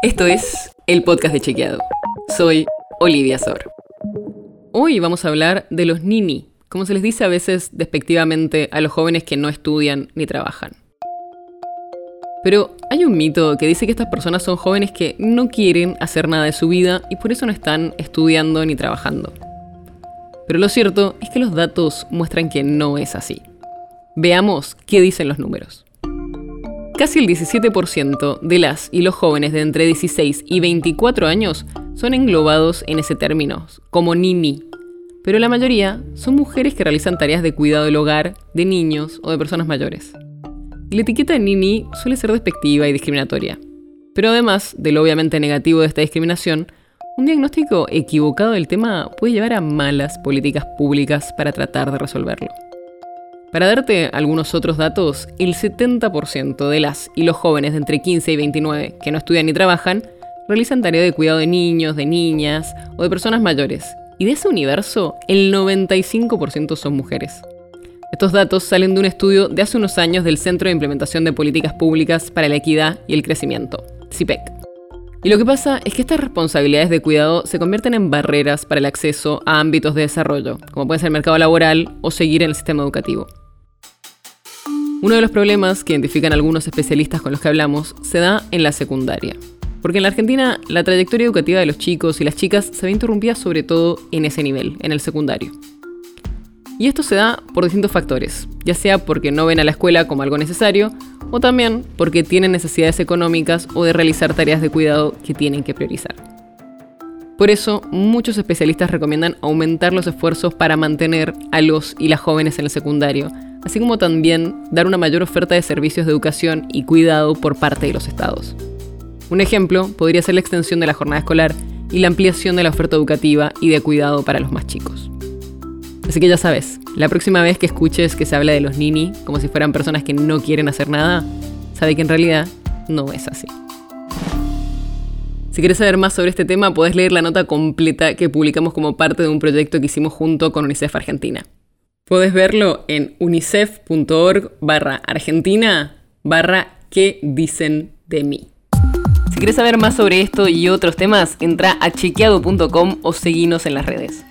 Esto es el podcast de Chequeado. Soy Olivia Sor. Hoy vamos a hablar de los nini, como se les dice a veces despectivamente a los jóvenes que no estudian ni trabajan. Pero hay un mito que dice que estas personas son jóvenes que no quieren hacer nada de su vida y por eso no están estudiando ni trabajando. Pero lo cierto es que los datos muestran que no es así. Veamos qué dicen los números. Casi el 17% de las y los jóvenes de entre 16 y 24 años son englobados en ese término, como nini. Pero la mayoría son mujeres que realizan tareas de cuidado del hogar, de niños o de personas mayores. La etiqueta de nini suele ser despectiva y discriminatoria. Pero además de lo obviamente negativo de esta discriminación, un diagnóstico equivocado del tema puede llevar a malas políticas públicas para tratar de resolverlo. Para darte algunos otros datos, el 70% de las y los jóvenes de entre 15 y 29 que no estudian ni trabajan realizan tareas de cuidado de niños, de niñas o de personas mayores. Y de ese universo, el 95% son mujeres. Estos datos salen de un estudio de hace unos años del Centro de Implementación de Políticas Públicas para la Equidad y el Crecimiento, CIPEC. Y lo que pasa es que estas responsabilidades de cuidado se convierten en barreras para el acceso a ámbitos de desarrollo, como puede ser el mercado laboral o seguir en el sistema educativo. Uno de los problemas que identifican algunos especialistas con los que hablamos se da en la secundaria. Porque en la Argentina la trayectoria educativa de los chicos y las chicas se ve interrumpida sobre todo en ese nivel, en el secundario. Y esto se da por distintos factores, ya sea porque no ven a la escuela como algo necesario, o también porque tienen necesidades económicas o de realizar tareas de cuidado que tienen que priorizar. Por eso, muchos especialistas recomiendan aumentar los esfuerzos para mantener a los y las jóvenes en el secundario, así como también dar una mayor oferta de servicios de educación y cuidado por parte de los estados. Un ejemplo podría ser la extensión de la jornada escolar y la ampliación de la oferta educativa y de cuidado para los más chicos. Así que ya sabes, la próxima vez que escuches que se habla de los nini como si fueran personas que no quieren hacer nada, sabe que en realidad no es así. Si quieres saber más sobre este tema, podés leer la nota completa que publicamos como parte de un proyecto que hicimos junto con UNICEF Argentina. Puedes verlo en unicef.org barra argentina barra qué dicen de mí. Si quieres saber más sobre esto y otros temas, entra a chequeado.com o seguinos en las redes.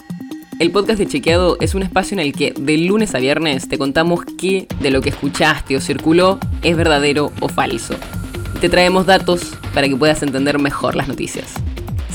El podcast de Chequeado es un espacio en el que de lunes a viernes te contamos qué de lo que escuchaste o circuló es verdadero o falso. te traemos datos para que puedas entender mejor las noticias.